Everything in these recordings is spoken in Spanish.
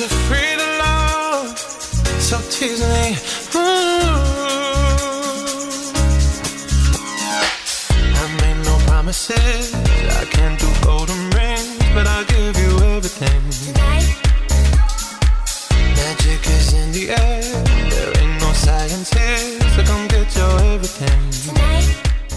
We're free to love, so tease me. Ooh. I made no promises, I can't do golden rings, but I'll give you everything. Magic is in the air, there ain't no science here, so come get your everything.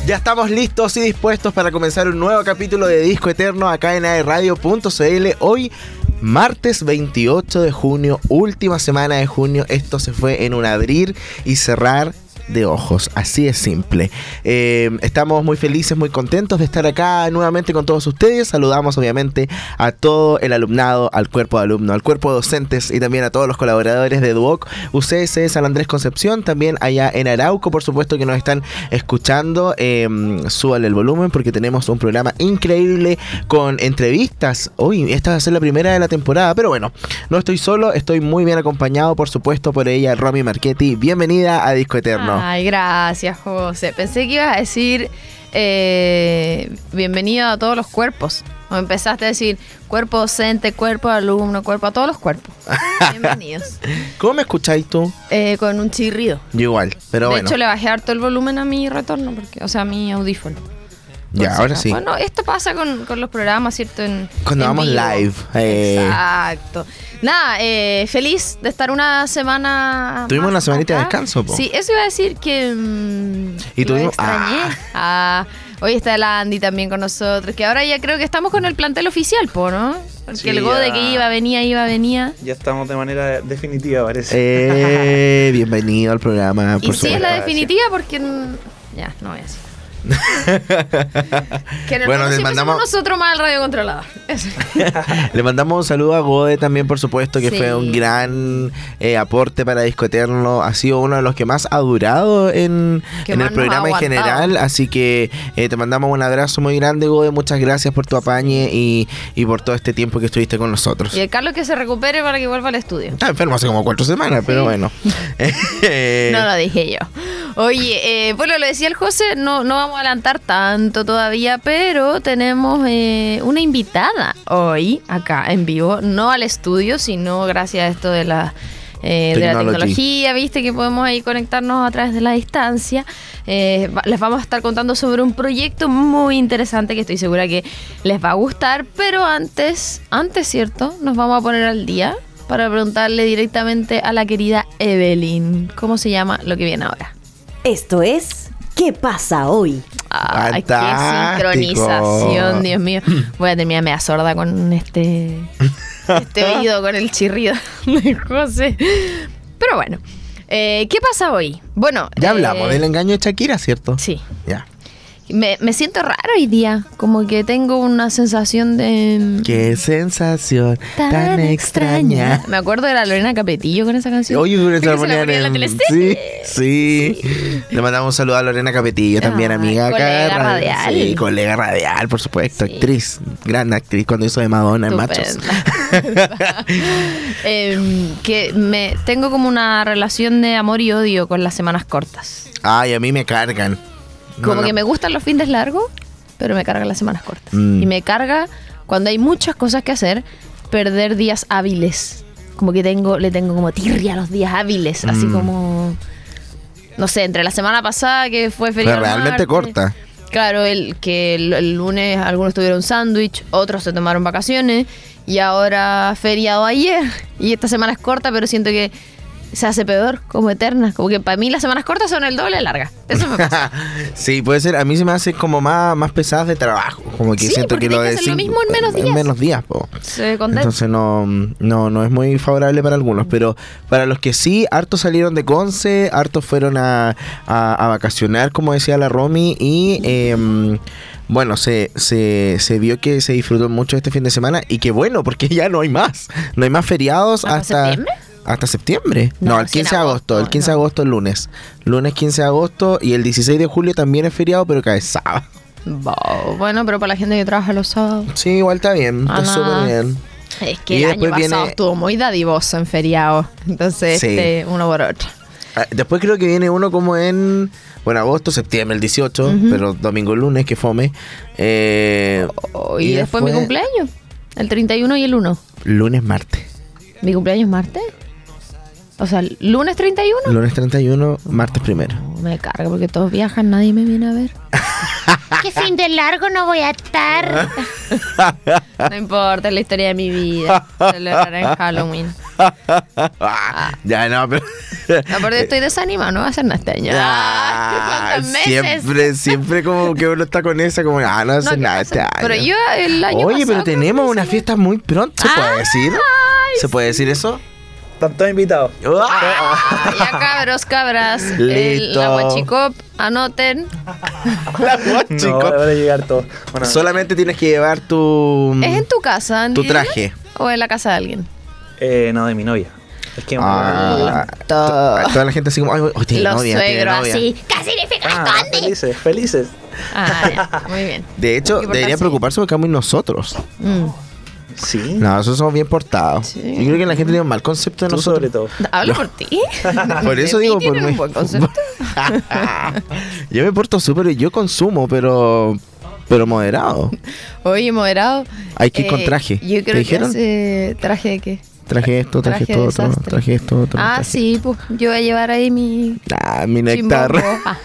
Ya estamos listos y dispuestos para comenzar un nuevo capítulo de Disco Eterno acá en aerradio.cl. Hoy, martes 28 de junio, última semana de junio. Esto se fue en un abrir y cerrar de ojos, así es simple. Eh, estamos muy felices, muy contentos de estar acá nuevamente con todos ustedes. Saludamos obviamente a todo el alumnado, al cuerpo de alumno, al cuerpo de docentes y también a todos los colaboradores de Duoc, UCS San Andrés Concepción, también allá en Arauco, por supuesto que nos están escuchando. Eh, súbale el volumen porque tenemos un programa increíble con entrevistas. Hoy esta va a ser la primera de la temporada, pero bueno, no estoy solo, estoy muy bien acompañado, por supuesto, por ella, Romy Marchetti. Bienvenida a Disco Eterno. Ay, gracias, José. Pensé que ibas a decir eh, bienvenido a todos los cuerpos. O empezaste a decir cuerpo docente, cuerpo alumno, cuerpo a todos los cuerpos. Bienvenidos. ¿Cómo me escucháis tú? Eh, con un chirrido. Yo igual, pero de bueno. hecho, le bajé harto el volumen a mi retorno, porque, o sea, a mi audífono. Ya, ahora sí. Bueno, esto pasa con, con los programas, ¿cierto? En, Cuando en vamos vivo. live, eh. Exacto. Nada, eh, feliz de estar una semana. Tuvimos más una semanita de descanso, po. Sí, eso iba a decir que. mm, Y tuvimos- extrañé. Ah, hoy está el Andy también con nosotros, que ahora ya creo que estamos con el plantel oficial, po, ¿no? Porque Sí, el Gode ya. que iba, venía, iba, venía. Ya estamos de manera definitiva, parece. Eh, bienvenido al programa. Y por sí es la definitiva porque. mm, Ya, no voy a decir. que en Bueno, les mandamos- nosotros más el radio controlador. Eso. Le mandamos un saludo a Gode también, por supuesto, que Sí. fue un gran eh, aporte para Disco Eterno. Ha sido uno de los que más ha durado en, en el programa en general. Así que eh, te mandamos un abrazo muy grande, Gode. Muchas gracias por tu apañe y, y por todo este tiempo que estuviste con nosotros. Y el Carlos que se recupere para que vuelva al estudio. Está enfermo hace como cuatro semanas, pero bueno. No lo dije yo. Oye, eh, bueno, lo decía el José, no, no vamos a adelantar tanto todavía, pero tenemos eh, una invitada hoy acá en vivo, no al estudio, sino gracias a esto de la, eh, de la Technology. tecnología, viste que podemos ahí conectarnos a través de la distancia. Eh, les vamos a estar contando sobre un proyecto muy interesante que estoy segura que les va a gustar, pero antes, antes, ¿cierto? Nos vamos a poner al día para preguntarle directamente a la querida Evelyn cómo se llama lo que viene ahora. Esto es ¿Qué pasa hoy? Ay, qué sincronización, Dios mío. Voy a terminar media sorda con este, este oído, con el chirrido de José. Pero bueno, eh, ¿qué pasa hoy? Bueno, Ya eh, hablamos del engaño de Shakira, ¿cierto? Sí. Ya. Me, me siento raro hoy día, como que tengo una sensación de... Qué sensación tan, extraña. Me acuerdo de la Lorena Capetillo con esa canción. Oye, se Que la la en. Sí, sí, Le mandamos un saludo a Lorena Capetillo, también Ay, amiga colega radial. Sí, colega radial, por supuesto. Sí. Actriz, gran actriz cuando hizo de Madonna en Machos. Em, que me tengo como una relación de amor y odio con las semanas cortas. Ay, a mí me cargan. Como no. que me gustan los fines largos, pero me cargan las semanas cortas. Mm. Y me carga cuando hay muchas cosas que hacer, perder días hábiles. Como que tengo, le tengo como tirria a los días hábiles, así Mm. como no sé, entre la semana pasada que fue feriado. realmente martes, corta. Claro, el que el, el lunes algunos tuvieron sándwich, otros se tomaron vacaciones y ahora feriado ayer. Y esta semana es corta, pero siento que se hace peor, como eterna. Como que para mí las semanas cortas son el doble de largas. Eso me pasa. sí, puede ser. A mí se me hace como más, más pesadas de trabajo. Como que Sí, siento que lo de lo mismo en menos días. En menos días, po. Se. Entonces no, no, no es muy favorable para algunos, pero para los que sí, hartos salieron de Conce, hartos fueron a, a- a vacacionar, como decía la Romy, y em, bueno, se, se, se vio que se disfrutó mucho este fin de semana y que bueno, porque ya no hay más. No hay más feriados ¿Hasta hasta... septiembre? Hasta septiembre. No, No, el sí, en 15 de agosto. El agosto, 15 de no. agosto es lunes. Lunes 15 de agosto y el 16 de julio también es feriado, pero cae sábado. Bo- Bueno, pero para la gente que trabaja los sábados. Sí, igual está bien. Ah, Está súper bien. Es que Y el año después pasado viene- estuvo muy dadivoso en feriado. Entonces, Sí. este, uno por otro. Ah, Después creo que viene uno como en, bueno, agosto, septiembre, el 18, pero domingo, lunes, que fome. Eh, Oh, y, después mi cumpleaños. El 31 y el 1. Lunes, martes. ¿Mi cumpleaños es martes? O sea, lunes 31. Lunes 31, martes primero. No, me carga porque todos viajan, nadie me viene a ver. ¿Qué fin de largo no voy a estar? No importa, es la historia de mi vida. Celebrar en Halloween. Ah, ya no, pero. Aparte estoy desanimado, no va a hacer nada este año. Ah, siempre, siempre como que uno está con esa, como, ah, no No, hace ¿qué nada pasa? este año. Pero yo el año Oye, pero pasado tenemos que una fiesta muy pronto, ¿se puede Ay, decir? ¿Se puede decir eso? Están todos invitados. ¡Ah! Ya cabros, cabras. El, Listo. la guachicop, anoten. La No, guachico. van a llegar todos. Bueno, Solamente tienes que llevar tu. ¿Es en tu casa, tu Andy? traje. ¿O en la casa de alguien? eh, no, de mi novia. Es que Ah, Todo. to- toda la gente así como, ay, oh, tiene Los novia, tiene novia. así. ¿Qué significa Ah, felices, felices. Ah, ya. Muy bien. De hecho, Hay que debería portarse preocuparse porque somos nosotros. Mm. Sí. No, nosotros somos bien portados. Sí. Yo creo que la gente tiene un mal concepto de Tú nosotros. sobre todo. Hablo por ti. Por eso digo, por mí. un buen concepto. yo me porto súper, yo consumo, pero pero moderado. Oye, moderado. Hay que ir con eh, traje. Yo ¿Te creo que dijeron? hace traje de qué. Traje esto, traje, Traje esto, otro, traje esto, otro. Ah, traje- sí, pues yo voy a llevar ahí mi Ah, mi néctar. Ah.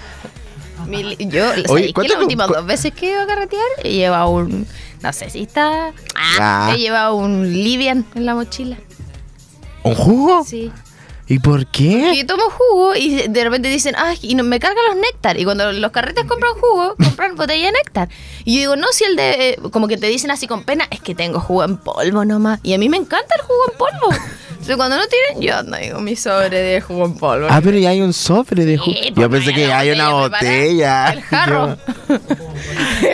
Mi yo, Oye, ¿sabéis que ¿cuánto las últimas dos veces que iba a carretear he llevado un, no sé si está, Ah. he llevado un Livian en la mochila. ¿Un jugo? Sí. ¿Y por qué? Y yo tomo jugo y de repente dicen, ah, y no, me cargan los néctar. Y cuando los carretes compran jugo, compran botella de néctar. Y yo digo, no, si el de, eh, como que te dicen así con pena, es que tengo jugo en polvo nomás. Y a mí me encanta el jugo en polvo. Entonces cuando no tienen, yo ando con mi sobre de jugo en polvo. Ah, pero ya hay un sobre de jugo. Sí, Yo porque pensé que hay una botella. El jarro.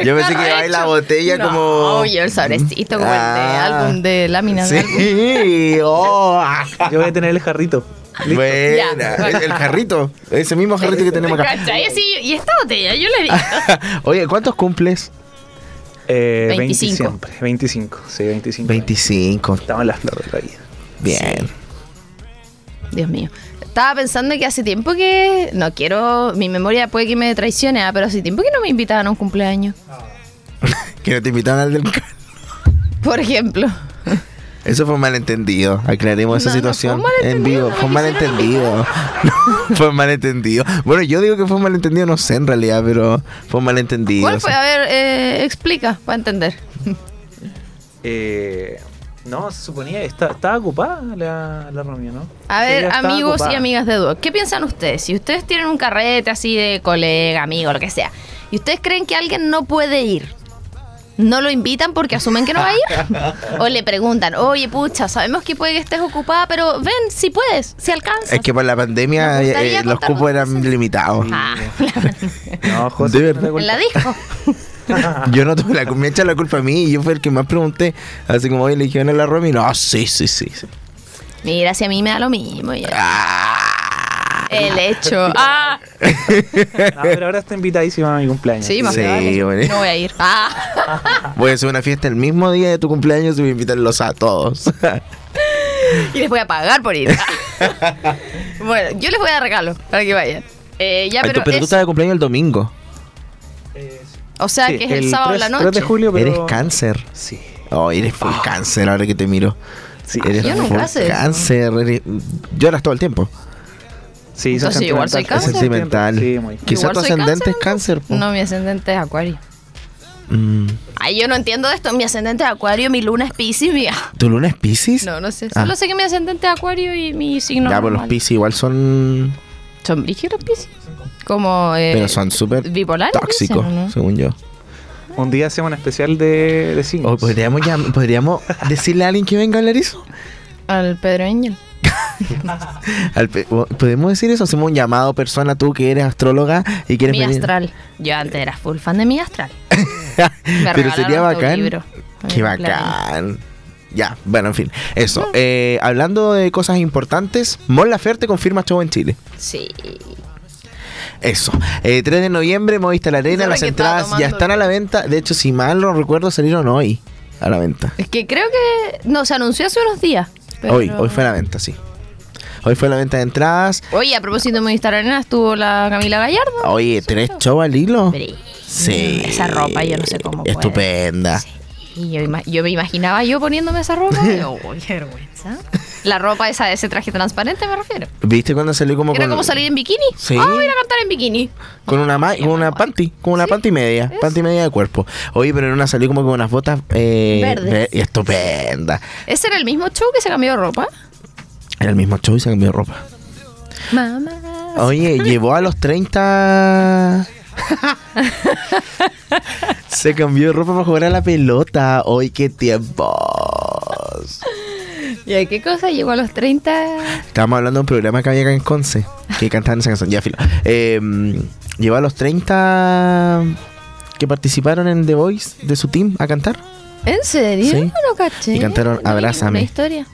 Yo pensé que hay la botella no, como. yo el sobrecito como el de Ah. álbum de láminas de álbum. Sí, oh. ah. Yo voy a tener el jarrito. Listo. Buena. El, el jarrito. Ese mismo jarrito que tenemos acá. ¿Cachai? Así, y esta botella, yo le digo. Oye, ¿cuántos cumples? Eh, 20 25. siempre. 25. Sí, 25. 25. Estamos en las flores de la vida. Bien. Dios mío. Estaba pensando que hace tiempo que. No quiero. Mi memoria puede que me traicione, ah, pero hace tiempo que no me invitaban a un cumpleaños. Que no te invitaron al del Por ejemplo. Eso fue un malentendido. Aclaremos esa No, no fue situación un malentendido, en vivo. Fue un malentendido. No, fue un malentendido. Bueno, yo digo que fue un malentendido, no sé en realidad, pero fue un malentendido. ¿Cuál fue? A ver, eh, explica, para entender. Eh, no, se suponía que está- estaba ocupada la, la reunión, ¿no? A ver, amigos y amigas de Duo, ¿qué piensan ustedes? Si ustedes tienen un carrete así de colega, amigo, lo que sea, y ustedes creen que alguien no puede ir, ¿no lo invitan porque asumen que no va a ir? ¿O le preguntan, oye, pucha, sabemos que puede que estés ocupada, pero ven, si puedes, si alcanzas? Es que por la pandemia gustaría eh, los cupos eran limitados. Ah, No, José, no la disco. Yo no tuve la me echan la culpa a mí y yo fui el que más pregunté. Así como hoy le dijeron a la Romy, no, sí, sí, sí. sí. Mira, si a mí me da lo mismo. ya. Ah. El hecho. Ah, No, pero ahora está invitadísima a mi cumpleaños. sí, más Sí, me vale. bueno. No voy a ir. Ah. Voy a hacer una fiesta el mismo día de tu cumpleaños y voy a invitarlos a todos. Y les voy a pagar por ir. bueno, yo les voy a dar regalo para que vayan. Eh, ya, Ay, pero, tú- pero tú es- estás de cumpleaños el domingo. o sea Sí, que es el, sábado de la 3, noche. 3 de julio, pero... Eres cáncer. Sí. Oh, eres full cáncer ahora que te miro. Sí. Eres Yo nunca sé eso. cáncer. eres- Lloras todo el tiempo. Sí, Entonces, igual soy sentimental. cáncer. Sentimental. Sí, muy. Quizá tu ascendente es ¿no? cáncer. po. No, mi ascendente es acuario. Mm. Ay, yo no entiendo esto. Mi ascendente es acuario, mi luna es piscis, mi... ¿Tu luna es Pisces? No, no sé. Ah. Solo sé que mi ascendente es acuario y mi signo ya, pues los. Pisces igual son. ¿Son brígidos piscis? Como... Eh, pero son súper bipolares, tóxicos, dicen, ¿o no? según yo. Un día hacemos un especial de, de signos. O podríamos, llam- podríamos decirle a alguien que venga a hablar eso. Al Pedro Angel. ¿Podemos decir eso? Hacemos un llamado persona, tú que eres astróloga y quieres Mi venir. astral. Yo antes era full fan de mi astral. Me Pero sería bacán. libro. Qué Claro. bacán. Ya, bueno, en fin. Eso. Eh, hablando de cosas importantes, Mon Laferte confirma show en Chile. Sí. Eso. Eh, 3 de noviembre, Moviste la Arena. Las entradas ya están a la venta. De hecho, si mal no recuerdo, salieron hoy a la venta. Es que creo que. No, se anunció hace unos días. pero- Hoy, hoy fue a la venta, sí. Hoy fue la venta de entradas. Oye, a propósito de Movistar Arena, estuvo la Camila Gallardo. Oye, ¿tres shows al hilo? Sí. Esa ropa, yo no sé cómo. Estupenda. Y yo, me imaginaba yo poniéndome esa ropa. qué vergüenza. La ropa esa, ese traje transparente me refiero. ¿Viste cuando salió como Era con, como salir en bikini. Sí. Ah, voy a ir a cantar en bikini. con una ma- con una panty, con una panty media, panty media de cuerpo? Oye, pero en una salió como con unas botas eh, Verdes. ver- y estupenda. ¿Ese era el mismo show que se cambió de ropa? Era el mismo show y se cambió ropa. Mamá. Oye, llevó a los 30. Se cambió de ropa para jugar a la pelota. Hoy qué tiempos. ¿Y a qué cosa? Llegó a los 30. Estábamos hablando de un programa que había acá en Conce, que cantaban esa canción. Ya, filo. Eh, llevó a los 30 que participaron en The Voice de su team a cantar. ¿En serio? Sí. No caché. Y cantaron No Abrázame. ninguna historia.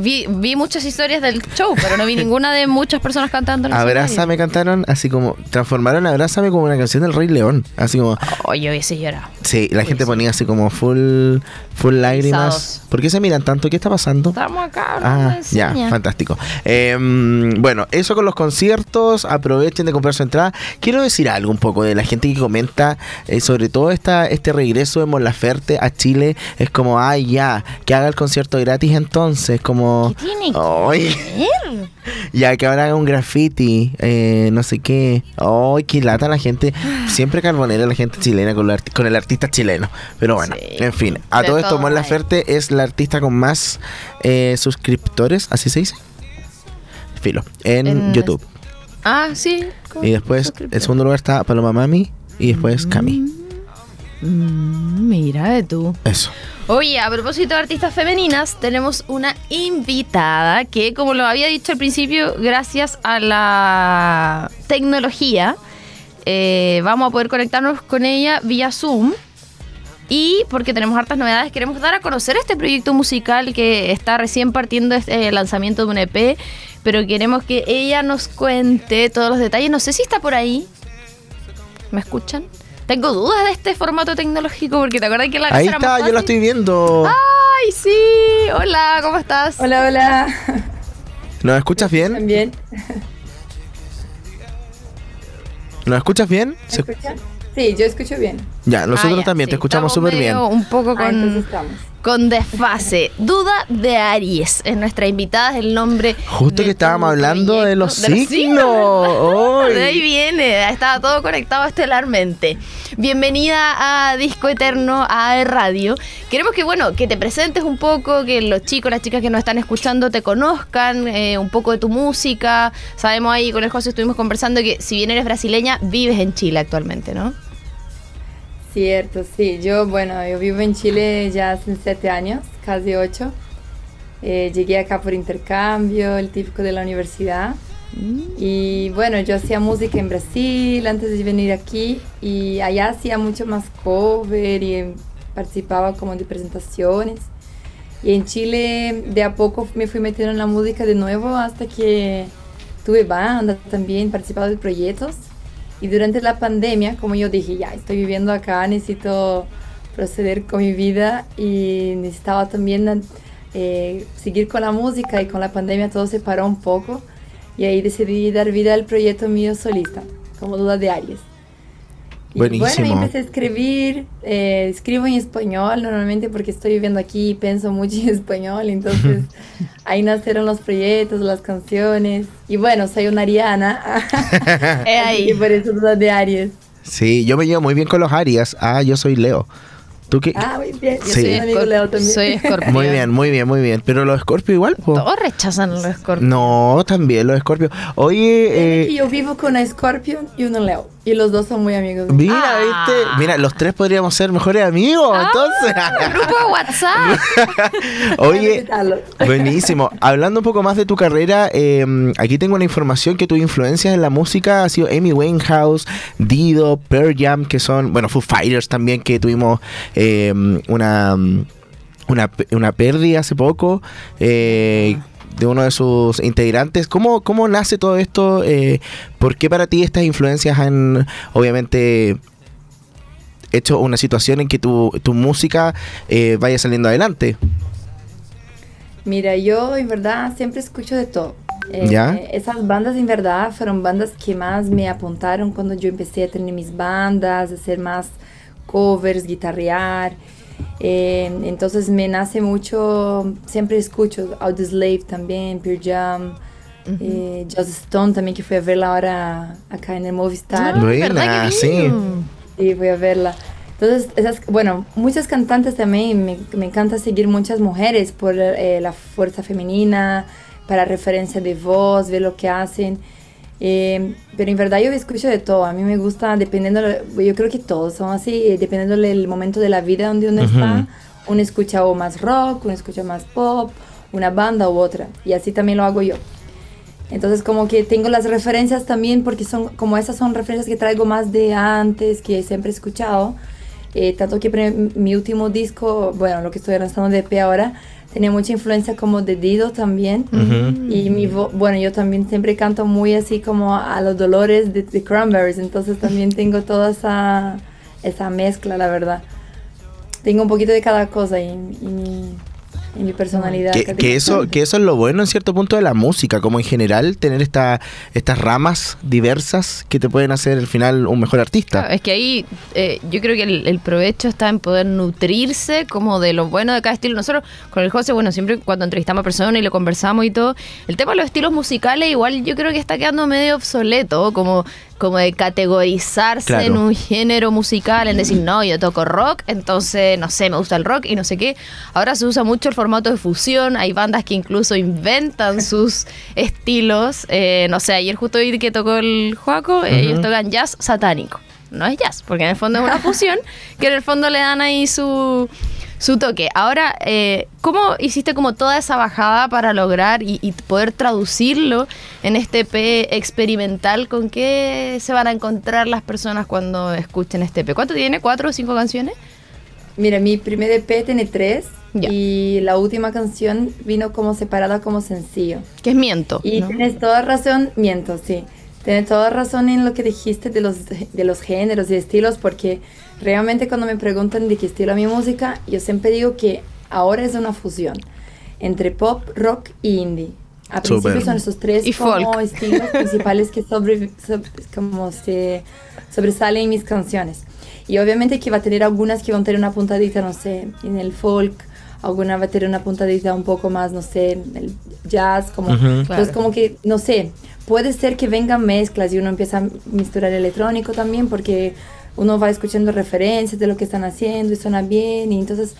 Vi, vi muchas historias del show, pero no vi ninguna de muchas personas cantando en Abrázame cantaron, así como transformaron Abrázame como una canción del Rey León. Así como. Oye, hubiese llorado. sí, la Uy, gente sí. ponía así como full, full lágrimas. Erizados. ¿Por qué se miran tanto? ¿Qué está pasando? Estamos acá. Ah, ya, fantástico. Eh, bueno, eso con los conciertos, aprovechen de comprar su entrada. Quiero decir algo un poco de la gente que comenta, eh, sobre todo esta, este regreso de Mon Laferte a Chile, es como, ay, ya, que haga el concierto gratis entonces, como... ¿Qué tiene Ay, ver? ya que ahora haga un graffiti, eh, no sé qué. Ay, qué lata la gente. Siempre carbonera la gente chilena con, arti- con el artista chileno. Pero bueno, Sí. en fin. A todo esto, Mon. Laferte es la artista con más eh, suscriptores, así se dice. Filo, en, En- YouTube. Ah, sí. Y después, en segundo lugar está Paloma Mami y después Cami. Mm, mira de tú. Eso. Oye, a propósito de artistas femeninas, tenemos una invitada que, como lo había dicho al principio, gracias a la tecnología, eh, vamos a poder conectarnos con ella vía Zoom. Y porque tenemos hartas novedades, queremos dar a conocer este proyecto musical que está recién partiendo este lanzamiento de un EP, pero queremos que ella nos cuente todos los detalles. No sé si está por ahí. ¿Me escuchan? Tengo dudas de este formato tecnológico porque te acuerdas que la Ahí está, yo la estoy viendo. ¡Ay, sí! Hola, ¿cómo estás? Hola, hola. ¿Nos escuchas bien? También. ¿Nos escuchas bien? ¿Me Se- escuchan? Sí, yo escucho bien. Ya, nosotros Ah, ya, también sí, te escuchamos súper bien. Un poco Ah, entonces con, estamos. Con desfase. Duda de Aries. Es nuestra invitada, es el nombre. Justo que estábamos hablando de los signos. De ahí viene, estaba todo conectado estelarmente. Bienvenida a Disco Eterno, a Radio. Queremos que, bueno, que te presentes un poco, que los chicos, las chicas que nos están escuchando te conozcan, eh, un poco de tu música. Sabemos ahí con el José estuvimos conversando que si bien eres brasileña, vives en Chile actualmente, ¿no? Cierto, sí. Yo, bueno, yo vivo en Chile ya hace siete años, casi ocho. Eh, llegué acá por intercambio, el típico de la universidad. Y bueno, yo hacía música en Brasil antes de venir aquí y allá hacía mucho más cover y em, participaba como de presentaciones. Y en Chile de a poco me fui metiendo en la música de nuevo hasta que tuve banda también, participaba de proyectos. Y durante la pandemia, como yo dije, ya estoy viviendo acá, necesito proceder con mi vida y necesitaba también eh, seguir con la música y con la pandemia todo se paró un poco y ahí decidí dar vida al proyecto mío solista, como Duda de Aries. Y Buenísimo. bueno, empecé a escribir, eh, escribo en español normalmente porque estoy viviendo aquí y pienso mucho en español, entonces ahí nacieron los proyectos, las canciones y bueno, soy una ariana Eh, ahí. y por eso Duda de Aries. Sí, yo me llevo muy bien con los Arias. Ah, yo soy Leo. ¿Tú qué? Ah, muy bien, yo Sí. soy un amigo Leo también. soy escorpión. Muy bien, muy bien, muy bien. Pero los Scorpio igual, po. Todos rechazan los escorpios. No, también los Scorpio. Oye, eh, yo vivo con una Scorpio y un Leo. Y los dos son muy amigos. Mira, Ah. ¿viste? Mira, los tres podríamos ser mejores amigos, entonces. Grupo de WhatsApp. Oye, buenísimo. Hablando un poco más de tu carrera, eh, aquí tengo la información que tu influencia en la música ha sido Amy Winehouse, Dido, Pearl Jam, que son, bueno, Foo Fighters también, que tuvimos eh, una, una, una pérdida hace poco. eh, de uno de sus integrantes. ¿Cómo, cómo nace todo esto? Eh, ¿Por qué para ti estas influencias han, obviamente, hecho una situación en que tu, tu música eh, vaya saliendo adelante? Mira, yo en verdad siempre escucho de todo. Eh, ¿Ya? Esas bandas en verdad fueron bandas que más me apuntaron cuando yo empecé a tener mis bandas, a hacer más covers, guitarrear. Eh, entonces me nace mucho, siempre escucho Audioslave también, Pearl Jam, eh, Joss Stone también que fui a verla ahora acá en el Movistar. Ah, Buena, ¿verdad que sí. Sí, voy a verla. Entonces, esas, bueno, muchas cantantes también, me, me encanta seguir muchas mujeres por eh, la fuerza femenina, para referencia de voz, ver lo que hacen. Eh, pero en verdad yo escucho de todo, a mí me gusta, dependiendo, yo creo que todos son así, eh, dependiendo del momento de la vida donde uno está, uno escucha o más rock, uno escucha más pop, una banda u otra, y así también lo hago yo. Entonces como que tengo las referencias también porque son como esas son referencias que traigo más de antes, que siempre he escuchado. Eh, tanto que mi último disco, bueno, lo que estoy lanzando de EP ahora, tenía mucha influencia como de Dido también. Y mi bueno, yo también siempre canto muy así como a los dolores de, de Cranberries, entonces también tengo toda esa, esa mezcla, la verdad. Tengo un poquito de cada cosa mi, en mi personalidad. Que, que eso, que eso es lo bueno en cierto punto de la música, como en general tener esta, estas ramas diversas que te pueden hacer al final un mejor artista. Claro, es que ahí eh, yo creo que el, el provecho está en poder nutrirse como de lo bueno de cada estilo. Nosotros con el José, bueno, siempre cuando entrevistamos a personas y lo conversamos y todo, el tema de los estilos musicales igual yo creo que está quedando medio obsoleto, como, como de categorizarse Claro. en un género musical, en decir, no, yo toco rock, entonces, no sé, me gusta el rock y no sé qué. Ahora se usa mucho el formato de fusión, hay bandas que incluso inventan sus estilos. Eh, no sé, ayer justo vi que tocó el Joaco, eh, ellos tocan jazz satánico. No es jazz, porque en el fondo es una fusión que en el fondo le dan ahí su, su toque. Ahora, eh, ¿cómo hiciste como toda esa bajada para lograr y, y poder traducirlo en este EP experimental? ¿Con qué se van a encontrar las personas cuando escuchen este EP? ¿Cuánto tiene? ¿Cuatro o cinco canciones? Mira, mi primer EP tiene tres Ya. y la última canción vino como separada como sencillo. Que es miento. Y ¿no? tienes toda razón, miento, sí. Tienes toda razón en lo que dijiste de los, de los géneros y estilos, porque realmente cuando me preguntan de qué estilo mi música, yo siempre digo que ahora es una fusión entre pop, rock y indie. A principio son esos tres Y como folk. estilos principales que sobre, sobre- como se sobresalen en mis canciones. Y obviamente que va a tener algunas que van a tener una puntadita, no sé, en el folk, alguna va a tener una puntadita un poco más, no sé, en el jazz, como, entonces Claro. como que, no sé, puede ser que vengan mezclas y uno empieza a misturar electrónico también porque uno va escuchando referencias de lo que están haciendo y suena bien y entonces,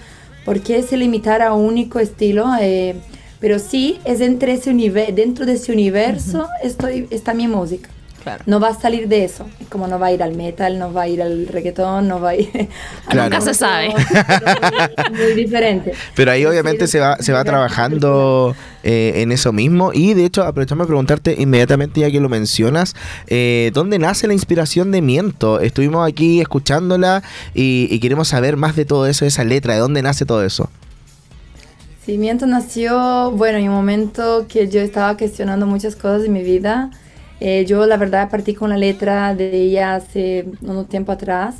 ¿por qué se limitar a un único estilo? Eh, pero sí, es entre ese dentro de ese universo estoy, está mi música. Claro. No va a salir de eso, como no va a ir al metal, no va a ir al reggaetón, no va a ir a Claro. Nunca se sabe. Muy, muy diferente. Pero ahí Sí, obviamente se va, se va sí, trabajando eh, en eso mismo. Y de hecho, aprovechamos de preguntarte inmediatamente, ya que lo mencionas, eh, ¿dónde nace la inspiración de Miento? Estuvimos aquí escuchándola y, y queremos saber más de todo eso, de esa letra, de dónde nace todo eso. Cimiento nació, bueno, en un momento que yo estaba cuestionando muchas cosas de mi vida. Eh, yo la verdad partí con la letra de ella hace un tiempo atrás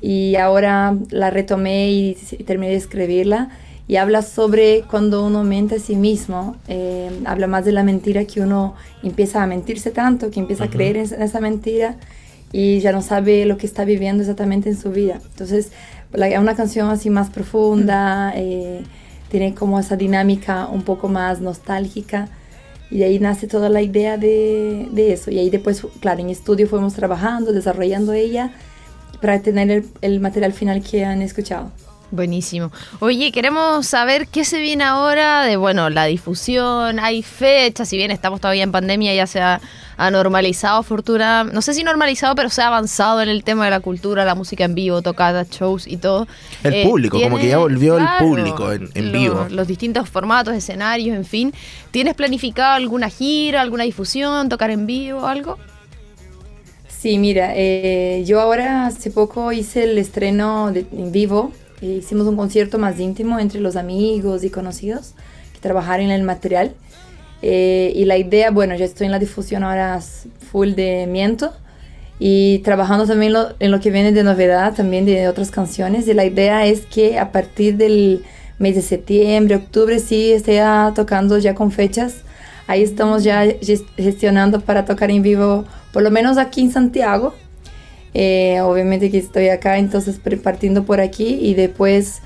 y ahora la retomé y, terminé de escribirla. Y habla sobre cuando uno miente a sí mismo, eh, habla más de la mentira que uno empieza a mentirse tanto, que empieza a creer en, en esa mentira y ya no sabe lo que está viviendo exactamente en su vida. Entonces, es una canción así más profunda, eh, tiene como esa dinámica un poco más nostálgica y de ahí nace toda la idea de, de eso. Y ahí después, claro, en estudio fuimos trabajando, desarrollando ella para tener el, el material final que han escuchado. Buenísimo. Oye, queremos saber qué se viene ahora de, bueno, la difusión, hay fechas, si bien estamos todavía en pandemia, ya se ha, ha normalizado, fortuna, no sé si normalizado, pero se ha avanzado en el tema de la cultura, la música en vivo, tocadas, shows y todo. El Eh, público, como que ya volvió el público en, en lo- vivo. Los distintos formatos, escenarios, en fin. ¿Tienes planificado alguna gira, alguna difusión, tocar en vivo, algo? Sí, mira, eh, yo ahora hace poco hice el estreno de- en vivo. Eh, hicimos un concierto más íntimo entre los amigos y conocidos que trabajaron en el material. Eh, y la idea, bueno, ya estoy en la difusión ahora full de Miento y trabajando también lo- en lo que viene de novedad, también de otras canciones. Y la idea es que a partir del mes de septiembre, octubre, sí esté tocando ya con fechas. Ahí estamos ya ges- gestionando para tocar en vivo, por lo menos aquí en Santiago. Eh, obviamente que estoy acá, entonces partiendo por aquí y después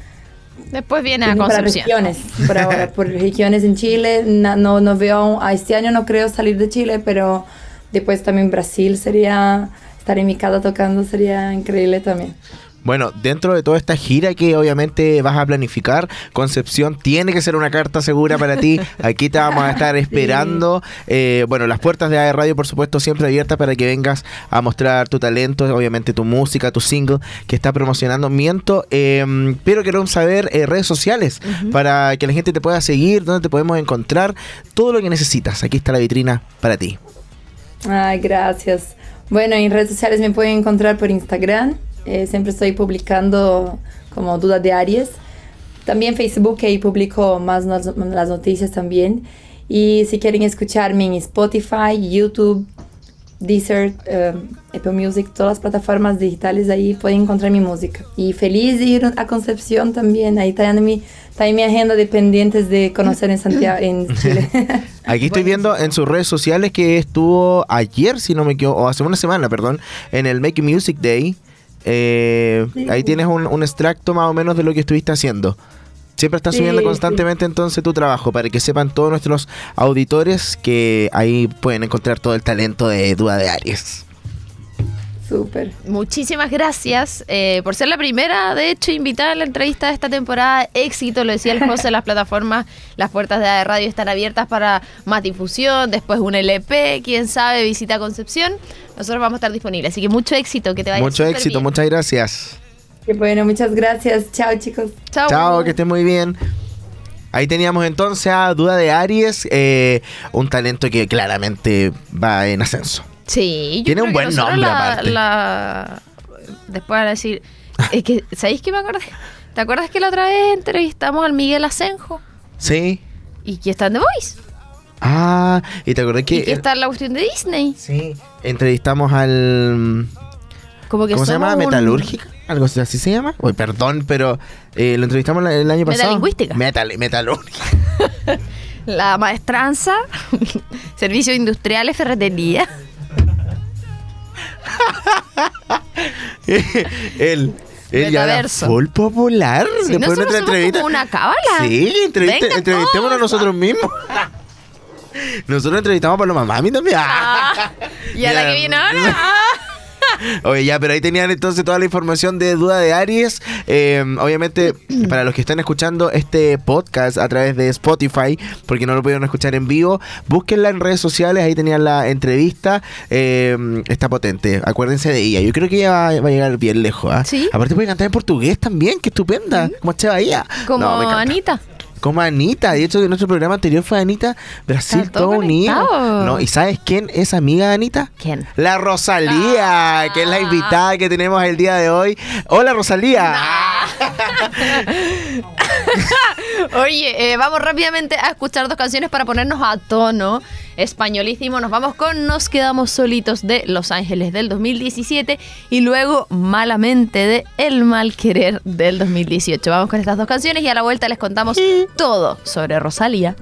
Después viene a Yendo para Concepción. regiones, por ahora, por regiones en Chile. Na- No, no veo, a este año no creo salir de Chile, pero después también Brasil sería, estar en mi casa tocando sería increíble también. Bueno, dentro de toda esta gira que obviamente vas a planificar, Concepción tiene que ser una carta segura para ti. Aquí te vamos a estar esperando. Eh, bueno, las puertas de AE Radio, por supuesto, siempre abiertas para que vengas a mostrar tu talento, obviamente tu música, tu single que está promocionando Miento. Eh, pero queremos saber eh, redes sociales para que la gente te pueda seguir, dónde te podemos encontrar, todo lo que necesitas. Aquí está la vitrina para ti. Ay, gracias. Bueno, en redes sociales me pueden encontrar por Instagram. Eh, siempre estoy publicando como dudas de Aries. También Facebook, ahí publico más nos- las noticias también. Y si quieren escucharme en Spotify, YouTube, Deezer, eh, Apple Music, todas las plataformas digitales, ahí pueden encontrar mi música. Y feliz de ir a Concepción también. Ahí está en mi, está en mi agenda de pendientes de conocer en Santiago, en Chile. Aquí estoy viendo en sus redes sociales que estuvo ayer, si no me equivoco, o hace una semana, perdón, en el Make Music Day. Eh. Ahí tienes un, un extracto más o menos de lo que estuviste haciendo. Siempre estás Sí, subiendo sí. constantemente entonces tu trabajo para que sepan todos nuestros auditores que ahí pueden encontrar todo el talento de Duda de Aries. Súper. Muchísimas gracias eh, por ser la primera, de hecho, invitada a la entrevista de esta temporada. Éxito, lo decía el José, las plataformas, las puertas de AE Radio están abiertas para más difusión, después un LP, quién sabe, visita Concepción. Nosotros vamos a estar disponibles, así que mucho éxito, que te vaya Mucho éxito, bien. muchas gracias. Qué bueno, muchas gracias. Chao, chicos. Chao. Chao, que estés muy bien. Ahí teníamos entonces a Duda de Aries, eh, un talento que claramente va en ascenso. Sí, yo Tiene creo un buen nombre, la- aparte. la- Después van a decir, es que, ¿sabéis qué me acordé? ¿Te acuerdas que la otra vez entrevistamos al Miguel Asenjo? Sí. Y que está en The Voice. Ah, y te acordé que... y que está en la cuestión de Disney. Sí, entrevistamos al... Como que ¿Cómo se llama? un- ¿Metalúrgica? ¿Algo así así se llama? Uy, perdón, pero eh, lo entrevistamos la- el año pasado. Metalingüística. Metal, metalúrgica. La maestranza, servicios industriales, ferretería. él, él ya era full popular. Si después de nuestra entrevista. como una cábala. Sí, Venga entrevistémonos todos. nosotros mismos. Nosotros entrevistamos a Paloma Mami también. Ah, y a la que viene ahora. Oye, ya, pero ahí tenían entonces toda la información de Duda de Aries. Eh, obviamente, para los que están escuchando este podcast a través de Spotify, porque no lo pudieron escuchar en vivo, búsquenla en redes sociales, ahí tenían la entrevista. Eh, está potente, acuérdense de ella. Yo creo que ella va, va a llegar bien lejos. ¿ah? Sí. Aparte puede cantar en portugués también, que estupenda. Como ella. Como No. Anita. Como Anita, de hecho, en nuestro programa anterior fue Anita, Brasil, todo todo unido. No, ¿Y sabes quién es amiga de Anita? ¿Quién? La Rosalía, que es la invitada que tenemos el día de hoy. Hola Rosalía. Oye, eh, vamos rápidamente a escuchar dos canciones para ponernos a tono. Españolísimo, nos vamos con Nos quedamos solitos de Los Ángeles del 2017 y luego Malamente de El Mal Querer del 2018. Vamos con estas dos canciones y a la vuelta les contamos todo sobre Rosalía.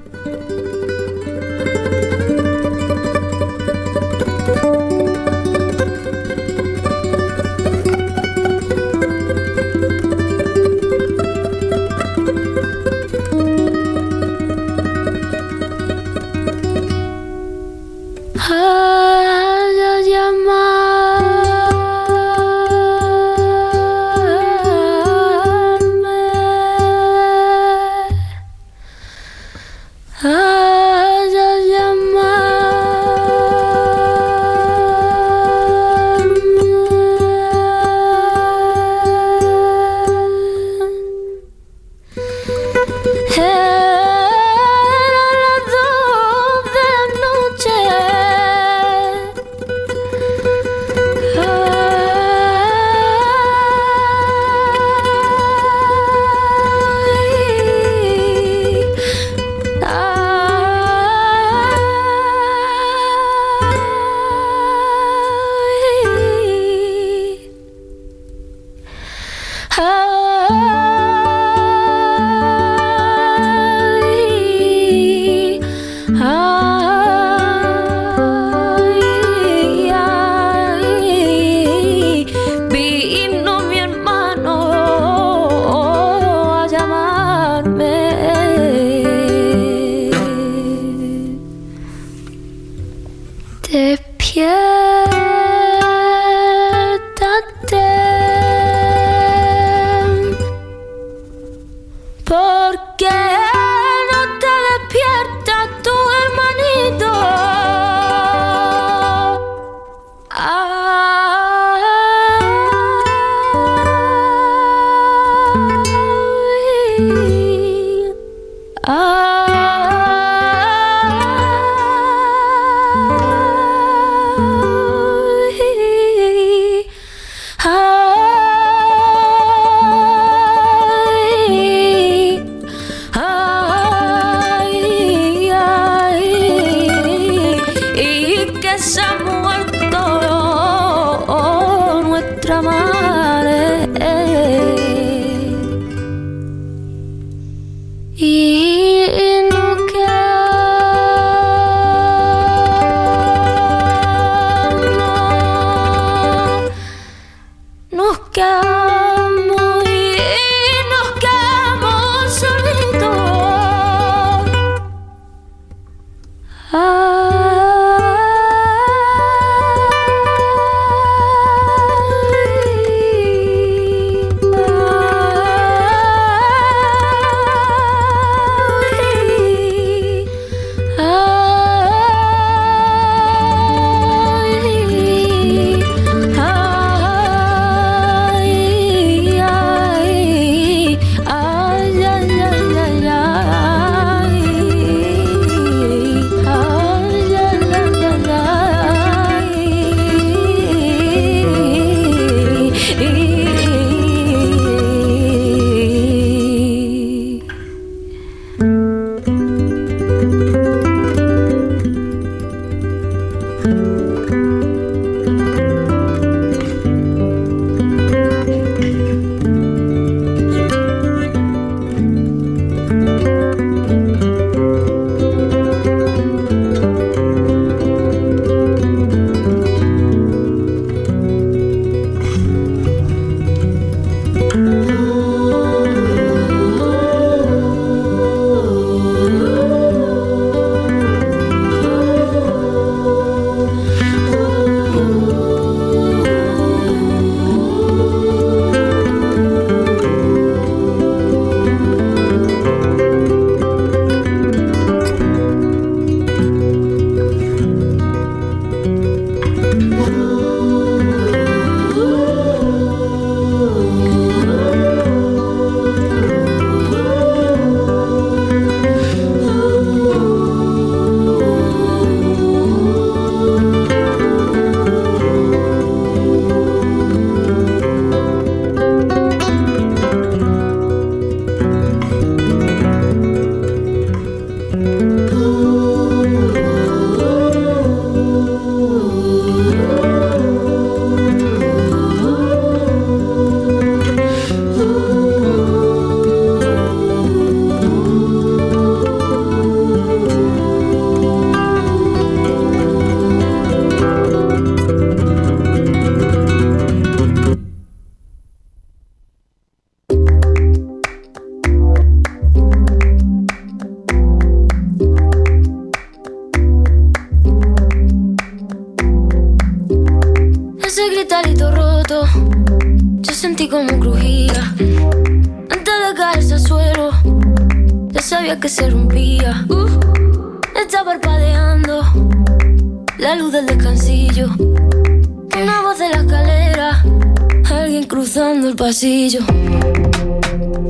pasillo.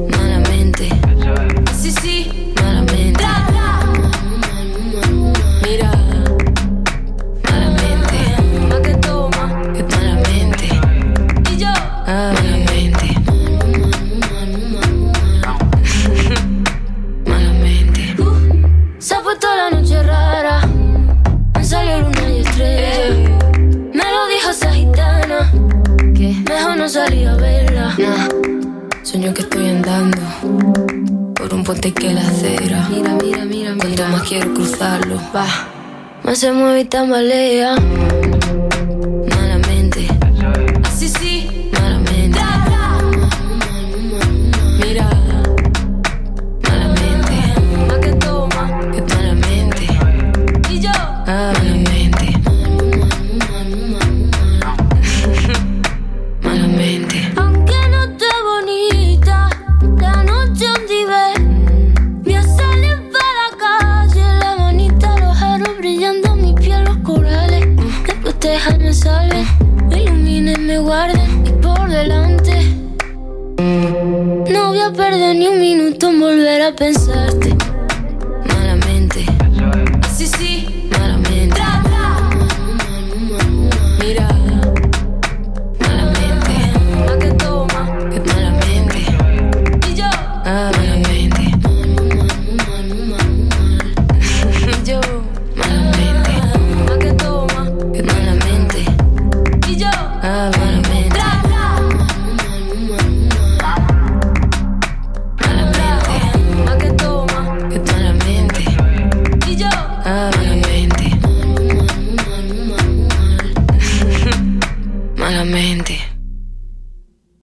Malamente. Sí, sí. tiempo que la acera. Mira, mira, mira, mira. Más quiero cruzarlo, va. Más se mueve y tambalea.